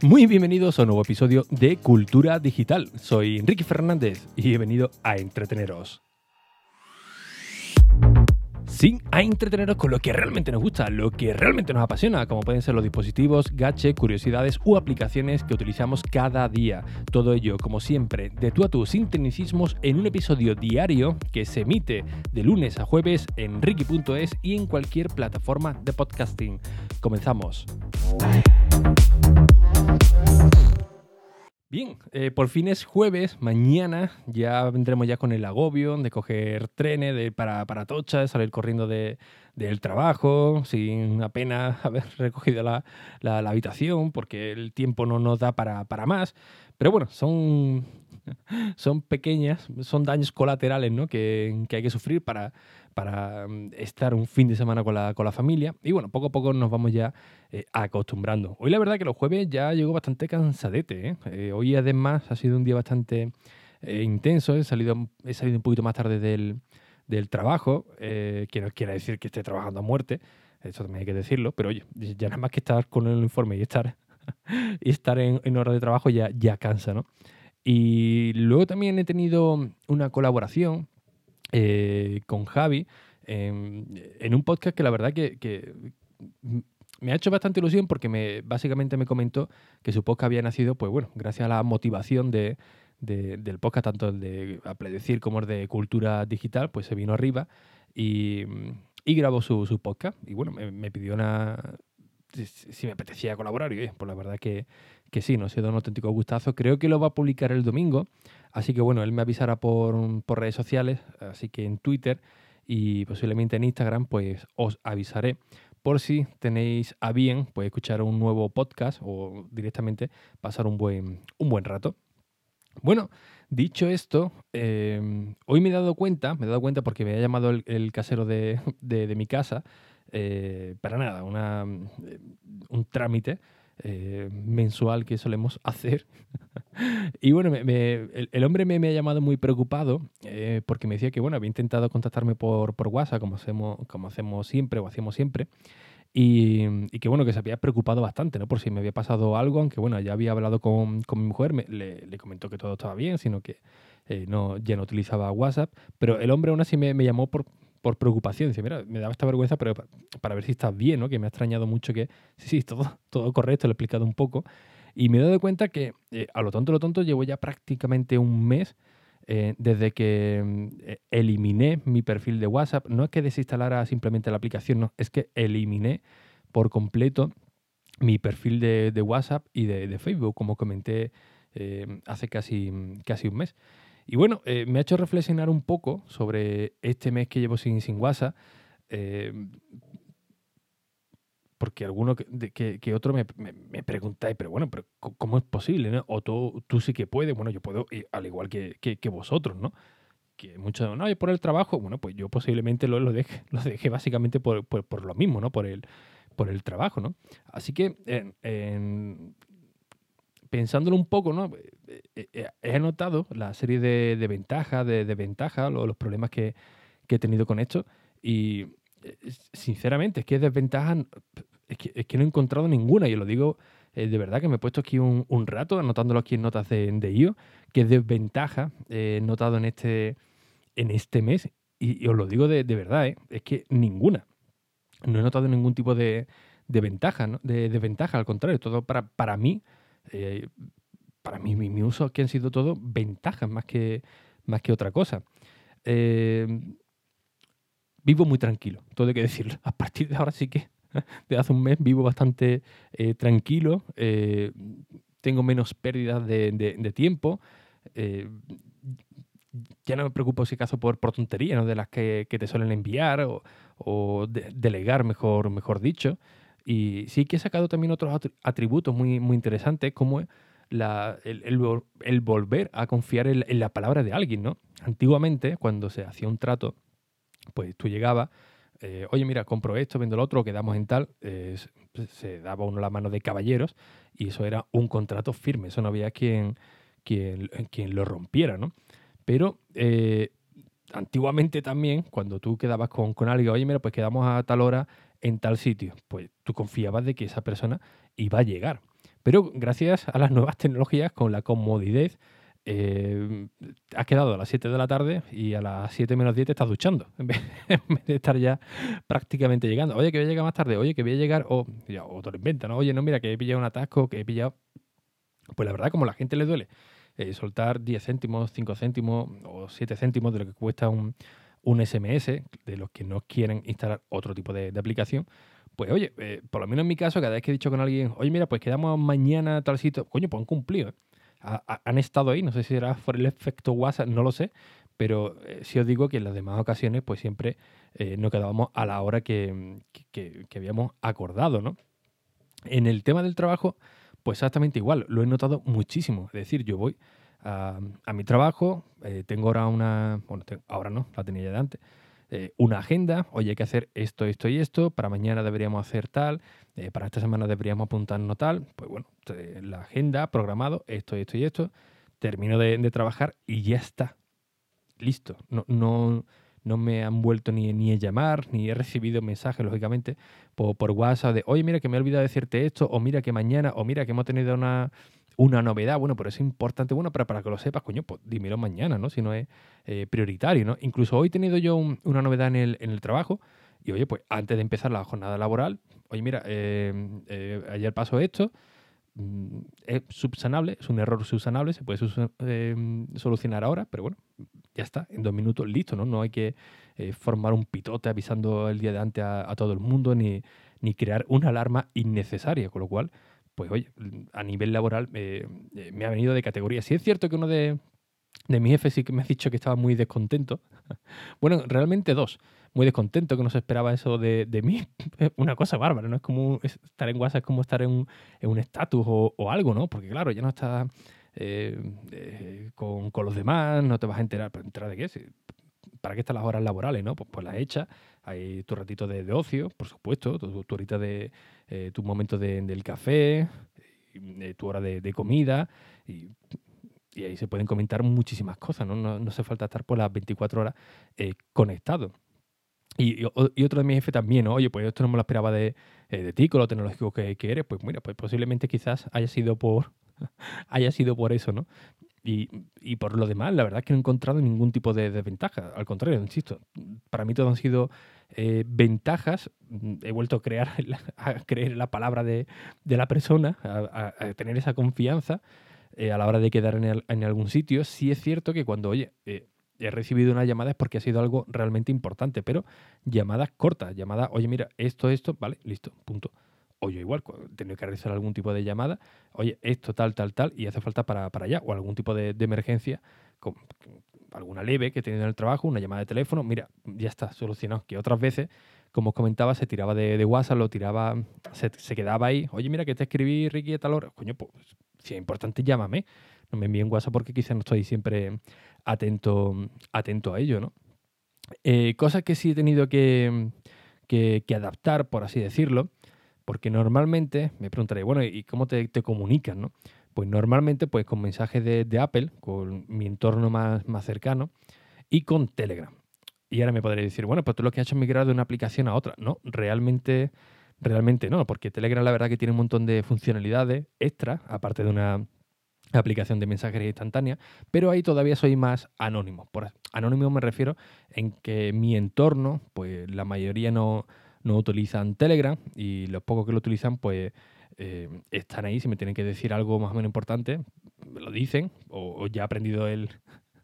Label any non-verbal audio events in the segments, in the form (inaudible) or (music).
Muy bienvenidos a un nuevo episodio de Cultura Digital. Soy Enrique Fernández y he venido a entreteneros. Sí, a entreteneros con lo que realmente nos gusta, lo que realmente nos apasiona, como pueden ser los dispositivos, gache, curiosidades u aplicaciones que utilizamos cada día. Todo ello, como siempre, de tú a tú, sin tecnicismos, en un episodio diario que se emite de lunes a jueves en ricky.es y en cualquier plataforma de podcasting. Comenzamos. Bien, eh, por fin es jueves, mañana ya vendremos ya con el agobio de coger trenes de, para, para Tocha, de salir corriendo de, del trabajo, sin apenas (laughs) haber recogido la, habitación, porque el tiempo no nos da para, más. Pero bueno, son, (laughs) son pequeñas, son daños colaterales ¿no? que hay que sufrir para, para mm, estar un fin de semana con la, con la familia. Y bueno, poco a poco nos vamos ya eh, acostumbrando. Hoy la verdad que los jueves ya llegó bastante cansadete. ¿eh? Eh, hoy además ha sido un día bastante intenso. He salido, he salido un poquito más tarde del, del trabajo, que no quiere decir que esté trabajando a muerte. Eso también hay que decirlo. Pero oye, ya nada más que estar con el informe y estar, (laughs) y estar en, en hora de trabajo ya, ya cansa, ¿no? Y luego también he tenido una colaboración eh, con Javi eh, en un podcast que la verdad que, me ha hecho bastante ilusión porque me, básicamente me comentó que su podcast había nacido, pues bueno, gracias a la motivación de, de, del podcast, tanto el de Apledecir como el de Cultura Digital, pues se vino arriba y, grabó su, podcast. Y bueno, me, pidió una, si me apetecía colaborar. Y pues la verdad que, que sí, nos ha sido un auténtico gustazo. Creo que lo va a publicar el domingo. Así que bueno, él me avisará por, por redes sociales, así que en Twitter y posiblemente en Instagram, pues os avisaré por si tenéis a bien pues, escuchar un nuevo podcast o directamente pasar un buen, un buen rato. Bueno, dicho esto, eh, hoy me he dado cuenta, me he dado cuenta porque me ha llamado el, casero de, de, mi casa, eh, para nada, una, un trámite eh, mensual que solemos (laughs) hacer. y bueno, me, me, el, el, hombre me, me, ha llamado muy preocupado eh, porque me decía que bueno, había intentado contactarme por, por WhatsApp, como hacemos, como hacemos siempre o hacíamos siempre. Y, y, que bueno, que se había preocupado bastante, ¿no? Por si me había pasado algo, aunque bueno, ya había hablado con, con mi mujer, me, le, le, comentó que todo estaba bien, sino que eh, no, ya no utilizaba WhatsApp. Pero el hombre aún así me, me llamó por, por preocupación. Dice, mira, me daba esta vergüenza, pero para ver si estás bien, ¿no? Que me ha extrañado mucho que, sí, sí, todo, todo correcto, lo he explicado un poco. Y me he dado cuenta que, eh, a lo tonto, lo tonto, llevo ya prácticamente un mes eh, desde que eh, eliminé mi perfil de WhatsApp. No es que desinstalara simplemente la aplicación, no, es que eliminé por completo mi perfil de, de WhatsApp y de, de, Facebook, como comenté eh, hace casi, casi un mes. Y bueno, eh, me ha hecho reflexionar un poco sobre este mes que llevo sin, sin WhatsApp. Eh, porque alguno que, que, otro me, me, me, preguntáis, pero bueno, pero ¿cómo es posible? ¿no? O tú, tú sí que puedes, bueno, yo puedo, al igual que, que, vosotros, ¿no? Que muchos, no, por el trabajo, bueno, pues yo posiblemente lo, lo, deje, (laughs) lo dejé básicamente por, por, por, lo mismo, ¿no? Por el, por el trabajo, ¿no? Así que pensándolo un poco, ¿no? Eh, eh, he notado la serie de, ventajas, de, de ventajas, los, los problemas que, he tenido con esto. Y eh, sinceramente, es que desventajas, es que, es que no he encontrado ninguna. Y lo digo eh, de verdad que me he puesto aquí un, rato anotándolo aquí en notas de, de IO, que desventaja he notado en este, en este mes. Y, os lo digo de, verdad, ¿eh? es que ninguna. No he notado ningún tipo de, de ventaja, ¿no? de, de ventaja, al contrario, todo para, para mí eh, para mí, mi, mi, uso que han sido todo ventajas más que, más que otra cosa. Eh, vivo muy tranquilo, todo hay que decirlo. (laughs) A partir de ahora sí que, de hace un mes, vivo bastante eh, tranquilo, eh, tengo menos pérdidas de, de, de tiempo. Eh, ya no me preocupo si acaso por, por tonterías ¿no? de las que, que, te suelen enviar o, o de, delegar, mejor, mejor dicho. Y sí que he sacado también otros atributos muy, muy interesantes, como el, el, volver a confiar en, en, la palabra de alguien, ¿no? Antiguamente, cuando se hacía un trato, pues tú llegabas, eh, oye, mira, compro esto, vendo lo otro, quedamos en tal, eh, se daba uno la mano de caballeros y eso era un contrato firme, eso no había quien, quien, quien lo rompiera, ¿no? Pero eh, antiguamente también, cuando tú quedabas con, con alguien, oye, mira, pues quedamos a tal hora en tal sitio, pues tú confiabas de que esa persona iba a llegar. Pero gracias a las nuevas tecnologías, con la comodidad, eh, has quedado a las 7 de la tarde y a las 7 menos 10 te estás duchando, (laughs) en vez, de estar ya prácticamente llegando. Oye, que voy a llegar más tarde, oye, que voy a llegar, o, te lo inventan, ¿no? oye, no, mira, que he pillado un atasco, que he pillado... Pues la verdad, como a la gente le duele eh, soltar 10 céntimos, 5 céntimos o 7 céntimos de lo que cuesta un, un SMS, de los que no quieren instalar otro tipo de, aplicación, pues oye, eh, por lo menos en mi caso, cada vez que he dicho con alguien, oye, mira, pues quedamos mañana tal sitio, coño, pues han cumplido. ¿eh? han estado ahí, no sé si era por el efecto WhatsApp, no lo sé, pero eh, si os digo que en las demás ocasiones, pues siempre nos quedábamos a la hora que, que, habíamos acordado, ¿no? En el tema del trabajo, pues exactamente igual, lo he notado muchísimo. Es decir, yo voy a, mi trabajo, eh, tengo ahora una, bueno, ahora no, la tenía ya de antes, eh, una agenda, oye, hay que hacer esto, esto y esto, para mañana deberíamos hacer tal, eh, para esta semana deberíamos apuntarnos tal, pues bueno, la agenda, programado, esto, esto y esto, termino de, trabajar y ya está, listo, no, no, no me han vuelto ni, ni a llamar, ni he recibido mensajes, lógicamente, por, por WhatsApp de, oye, mira que me he olvidado decirte esto, o mira que mañana, o mira que hemos tenido una, una novedad, bueno, pero es importante, bueno, para, para que lo sepas, coño, pues dímelo mañana, ¿no? Si no es eh, prioritario, ¿no? Incluso hoy he tenido yo una novedad en el, en el trabajo y, oye, pues antes de empezar la jornada laboral, oye, mira, eh, eh, ayer pasó esto, mm, es subsanable, es un error subsanable, se puede solucionar ahora, pero bueno, ya está, en dos minutos listo, ¿no? No hay que formar un pitote avisando el día de antes a, a todo el mundo ni, ni crear una alarma innecesaria, con lo cual pues oye, a nivel laboral eh, me ha venido de categoría. Si es cierto que uno de, de mis jefes sí que me ha dicho que estaba muy descontento. (laughs) bueno, realmente dos. Muy descontento, que no se esperaba eso de, de mí. (laughs) Una cosa bárbara, ¿no? Es como estar en WhatsApp, es como estar en un estatus o, algo, ¿no? Porque claro, ya no estás eh, eh, con, con, los demás, no te vas a enterar. ¿Pero enterar de qué? ¿Para qué están las horas laborales, no? Pues, pues las hechas. Hay tu ratito de, ocio, por supuesto, tu, tu horita de eh, tu momento del café, eh, tu hora de, comida, y, ahí se pueden comentar muchísimas cosas, ¿no? No, hace falta estar por las 24 horas eh, conectado. Y, otro de mis jefes también, ¿no? Oye, pues esto no me lo esperaba de, ti, con lo tecnológico que, que, eres. Pues mira, pues posiblemente quizás haya sido por (laughs) haya sido por eso, ¿no? Y, por lo demás, la verdad es que no he encontrado ningún tipo de desventaja. Al contrario, insisto, para mí todo han sido eh, ventajas. He vuelto a crear, (laughs) a creer la palabra de, la persona, a, tener esa confianza eh, a la hora de quedar en, algún sitio. Sí es cierto que cuando, oye, eh, he recibido una llamada es porque ha sido algo realmente importante, pero llamadas cortas, llamadas, oye, mira, esto, esto, vale, listo, punto o yo igual, tengo que realizar algún tipo de llamada, oye, esto tal, tal, tal, y hace falta para, allá, o algún tipo de, emergencia, alguna leve que he tenido en el trabajo, una llamada de teléfono, mira, ya está solucionado. Que otras veces, como os comentaba, se tiraba de, WhatsApp, lo tiraba, se, quedaba ahí, oye, mira que te escribí, Ricky, a tal hora, coño, pues si es importante, llámame. No me envíen WhatsApp porque quizás no estoy siempre atento, atento a ello, ¿no? Eh, cosas que sí he tenido que adaptar, por así decirlo, porque normalmente, me preguntaré, bueno, ¿y cómo te, te comunican? No? Pues normalmente pues con mensajes de, Apple, con mi entorno más, más cercano, y con Telegram. Y ahora me podré decir, bueno, pues tú lo que has hecho es migrar de una aplicación a otra. No, realmente, realmente no, porque Telegram la verdad que tiene un montón de funcionalidades extra, aparte de una aplicación de mensajería instantánea, pero ahí todavía soy más anónimo. Por anónimo me refiero en que mi entorno, pues la mayoría no, no utilizan Telegram y los pocos que lo utilizan, pues eh, están ahí. Si me tienen que decir algo más o menos importante, me lo dicen, o, ya he aprendido él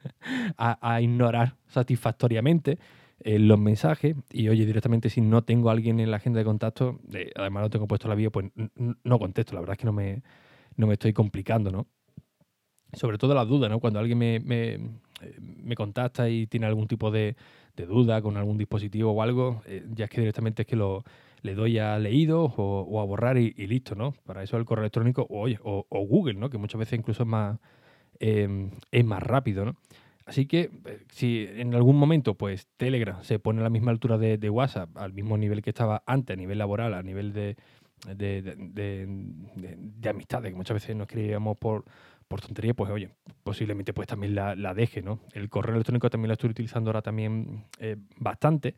(laughs) a, ignorar satisfactoriamente eh, los mensajes. Y oye, directamente, si no tengo a alguien en la agenda de contacto, eh, además no tengo puesto la bio, pues no contesto. La verdad es que no me, no me estoy complicando, ¿no? Sobre todo las dudas, ¿no? Cuando alguien me, me contacta y tiene algún tipo de, de duda con algún dispositivo o algo, eh, ya es que directamente es que lo, le doy a leído o, a borrar y, listo, ¿no? Para eso el correo electrónico o, o, Google, ¿no? Que muchas veces incluso es más, em, es más rápido, ¿no? Así que eh, si en algún momento pues Telegram se pone a la misma altura de, WhatsApp, al mismo nivel que estaba antes, a nivel laboral, a nivel de, de, de amistades, que muchas veces nos escribíamos por, por tontería, pues oye, posiblemente pues también la, deje, ¿no? El correo electrónico también lo estoy utilizando ahora también eh, bastante.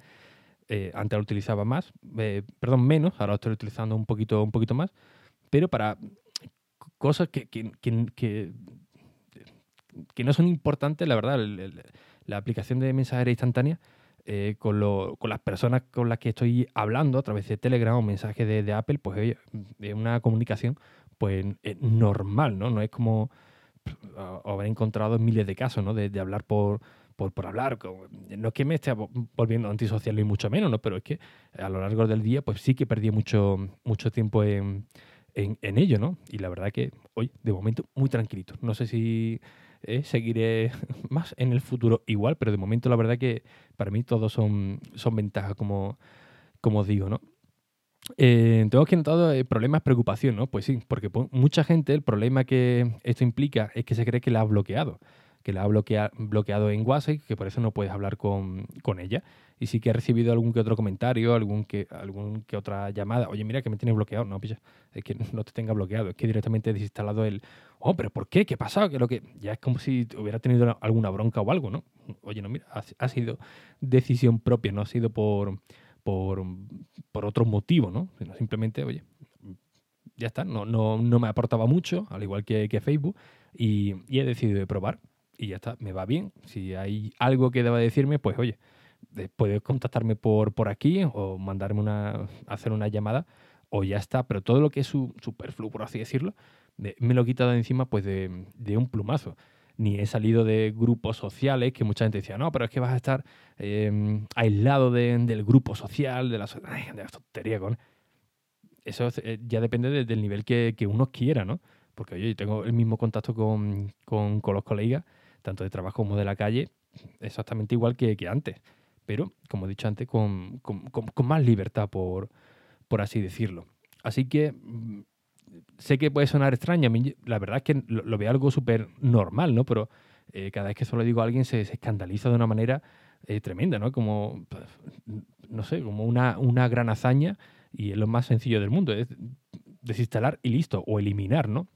Eh, antes lo utilizaba más, eh, perdón, menos, ahora lo estoy utilizando un poquito, un poquito más, pero para cosas que, que, que, que, no son importantes, la verdad. la aplicación de mensajería instantánea con, lo, con, las personas con las que estoy hablando a través de Telegram o mensajes de, de Apple, pues es una comunicación pues normal, ¿no? No es como haber encontrado miles de casos, ¿no? De, hablar por, por, por, hablar. No es que me esté volviendo antisocial ni mucho menos, ¿no? Pero es que a lo largo del día, pues sí que perdí mucho, mucho tiempo en, en, ello, ¿no? Y la verdad que hoy, de momento, muy tranquilito. No sé si eh, seguiré (laughs) más en el futuro igual, pero de momento la verdad que para mí todos son, son ventajas, como, como digo, ¿no? Eh, tengo que notar eh, problemas, preocupación, ¿no? Pues sí, porque mucha gente el problema que esto implica es que se cree que la ha bloqueado que la ha bloqueado en WhatsApp, que por eso no puedes hablar con, ella. Y sí que he recibido algún que otro comentario, algún que, algún que otra llamada. Oye, mira que me tienes bloqueado. No, pilla, es que no te tenga bloqueado, es que directamente he desinstalado el. Oh, pero ¿por qué? ¿Qué ha pasado? Que lo que. Ya es como si hubiera tenido alguna bronca o algo, ¿no? Oye, no, mira, ha, sido decisión propia, no ha sido por, por, por otro motivo, ¿no? Sino simplemente, oye, ya está, no, no, no me aportaba mucho, al igual que, que Facebook, y, he decidido probar y ya está, me va bien. Si hay algo que deba decirme, pues oye, puedes contactarme por, por aquí o mandarme una, hacer una llamada o ya está. Pero todo lo que es su, superfluo, por así decirlo, me lo he quitado encima pues de, de, un plumazo. Ni he salido de grupos sociales que mucha gente decía, no, pero es que vas a estar em, aislado del grupo social, de la, de la tontería con... Eso eh, ya depende del nivel que, que, uno quiera, ¿no? Porque oye, tengo el mismo contacto con, con, con los colegas tanto de trabajo como de la calle, exactamente igual que, antes. Pero, como he dicho antes, con, más libertad, por, por así decirlo. Así que mm, sé que puede sonar extraño. la verdad es que lo, veo algo súper normal, ¿no? Pero eh, cada vez que eso lo digo a alguien se, escandaliza de una manera eh, tremenda, ¿no? Como, pues, no sé, como una, una gran hazaña y es lo más sencillo del mundo. Es desinstalar y listo, o eliminar, ¿no?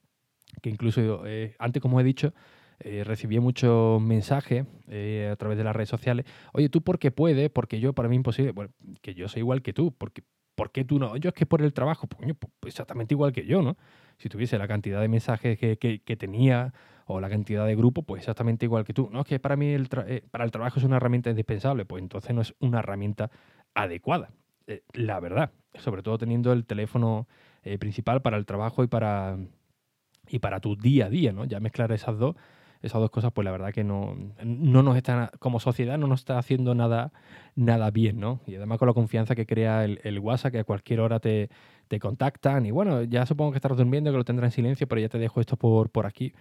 Que incluso eh, antes, como he dicho, eh, recibí muchos mensajes a través de las redes sociales. Oye, ¿tú por qué puedes? Porque yo, para mí, imposible. Bueno, que yo soy igual que tú. Porque, ¿Por qué tú no? Yo es que por el trabajo, pues, exactamente igual que yo, ¿no? Si tuviese la cantidad de mensajes que, que, tenía o la cantidad de grupo, pues exactamente igual que tú. No, es que para mí el, eh, para el trabajo es una herramienta indispensable, pues entonces no es una herramienta adecuada. la verdad, sobre todo teniendo el teléfono principal para el trabajo y para, y para tu día a día, ¿no? Ya mezclar esas dos esas dos cosas, pues la verdad que no, no nos están, como sociedad, no nos está haciendo nada, nada bien, ¿no? Y además con la confianza que crea el, WhatsApp, que a cualquier hora te, te, contactan. Y bueno, ya supongo que estás durmiendo, que lo tendrás en silencio, pero ya te dejo esto por, por aquí.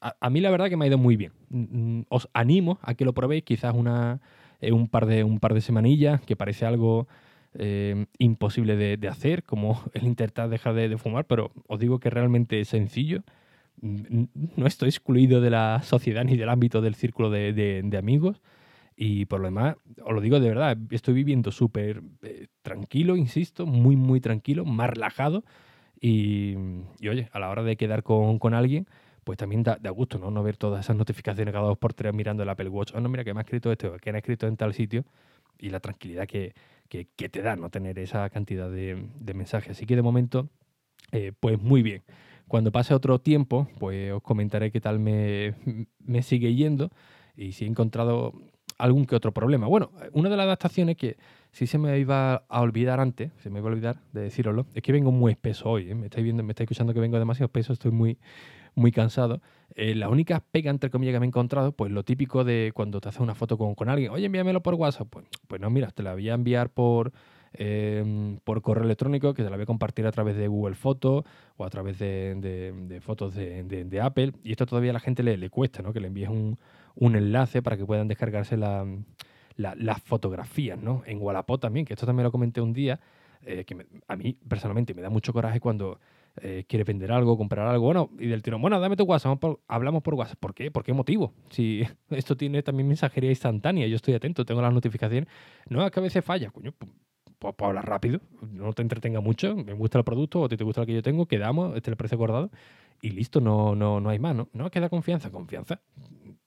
A, mí la verdad que me ha ido muy bien. Mm, os animo a que lo probéis, quizás una, eh, un, par de, un par de semanillas, que parece algo... Eh, imposible de, hacer, como (laughs) el intentar dejar de, de, fumar, pero os digo que realmente es sencillo no estoy excluido de la sociedad ni del ámbito del círculo de, amigos. Y por lo demás, os lo digo de verdad, estoy viviendo súper eh, tranquilo, insisto, muy, muy tranquilo, más relajado. Y, oye, a la hora de quedar con, alguien, pues también da, gusto, ¿no? No ver todas esas notificaciones cada dos por tres mirando el Apple Watch. Oh, no, mira, que me ha escrito esto, que me ha escrito en tal sitio. Y la tranquilidad que, te da no tener esa cantidad de, mensajes. Así que de momento, eh, pues muy bien. Cuando pase otro tiempo, pues os comentaré qué tal me, sigue yendo y si he encontrado algún que otro problema. Bueno, una de las adaptaciones que sí se me iba a olvidar antes, se me iba a olvidar de deciroslo, es que vengo muy espeso hoy. ¿eh? Me estáis viendo, me estáis escuchando que vengo demasiado espeso, estoy muy, muy cansado. Eh, la única pega, entre comillas, que me he encontrado, pues lo típico de cuando te haces una foto con, con alguien, oye, envíamelo por WhatsApp. Pues, pues no, mira, te la voy a enviar por, Em, por correo electrónico que se la voy a compartir a través de Google Fotos o a través de, fotos de, Apple. Y esto todavía a la gente le, cuesta, ¿no? Que le envíes un, enlace para que puedan descargarse las fotografías, ¿no? En Wallapop también, que esto también lo comenté un día, eh, que a mí personalmente me da mucho coraje cuando eh, quieres vender algo, comprar algo, bueno, y del tirón, bueno, dame tu WhatsApp, hablamos por WhatsApp. ¿Por qué? ¿Por qué motivo? Si (laughs) esto tiene también mensajería instantánea, yo estoy atento, tengo las notificaciones. No, es que a veces falla, coño, pues, pues hablar rápido, no te entretenga mucho, me gusta el producto o te, gusta lo que yo tengo, quedamos, este es el precio acordado y listo, no, no, no hay más, ¿no? No queda confianza, confianza.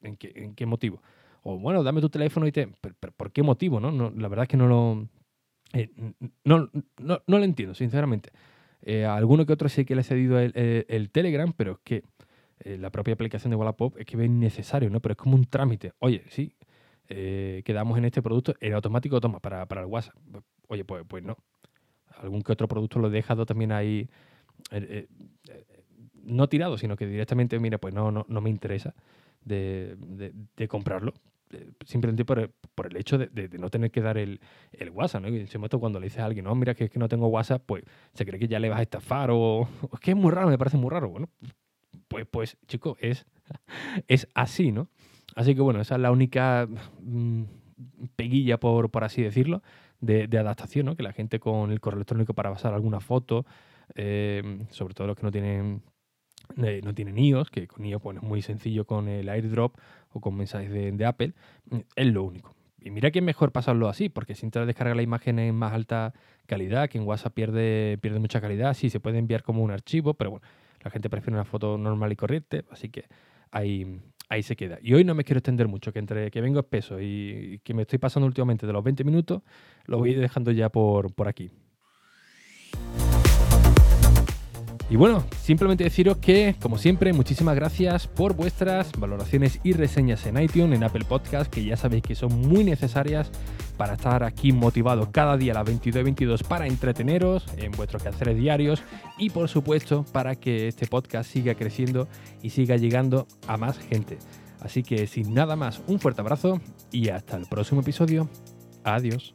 ¿En qué, ¿En qué motivo? O bueno, dame tu teléfono y te... ¿Por qué motivo, no? la verdad es que no lo... Eh, no, no, no, lo entiendo, sinceramente. Eh, a alguno que otro sí que le he cedido el, Telegram, pero es que eh, la propia aplicación de Wallapop es que es innecesario, ¿no? Pero es como un trámite. Oye, sí, quedamos en este producto, en automático toma para, para el WhatsApp. Oye, pues, pues no. Algún que otro producto lo he dejado también ahí, no tirado, sino que directamente, mira, pues no, no, no me interesa de, de comprarlo simplemente por el, hecho de, no tener que dar el, WhatsApp, ¿no? Y en cuando le dices a alguien, no, mira que es que no tengo WhatsApp, pues se cree que ya le vas a estafar o, es que es muy raro, me parece muy raro. Bueno, pues, pues chico, es, (laughs) es así, ¿no? Así que bueno, esa es la única mm, peguilla, por, por así decirlo, de, adaptación, ¿no? Que la gente con el correo electrónico para pasar alguna foto, eh, sobre todo los que no tienen eh, no tienen iOS, que con iOS pues, es muy sencillo con el airdrop o con mensajes de, Apple, mm, es lo único. Y mira que es mejor pasarlo así, porque si te descarga la imagen en más alta calidad, que en WhatsApp pierde, pierde mucha calidad, sí se puede enviar como un archivo, pero bueno, la gente prefiere una foto normal y corriente, así que ahí, ahí se queda. Y hoy no me quiero extender mucho, que entre que vengo espeso y que me estoy pasando últimamente de los 20 minutos, lo voy dejando ya por, por aquí. Y bueno, simplemente deciros que, como siempre, muchísimas gracias por vuestras valoraciones y reseñas en iTunes, en Apple Podcast, que ya sabéis que son muy necesarias para estar aquí motivados cada día a las 22 y 22 para entreteneros en vuestros quehaceres diarios y, por supuesto, para que este podcast siga creciendo y siga llegando a más gente. Así que, sin nada más, un fuerte abrazo y hasta el próximo episodio. Adiós.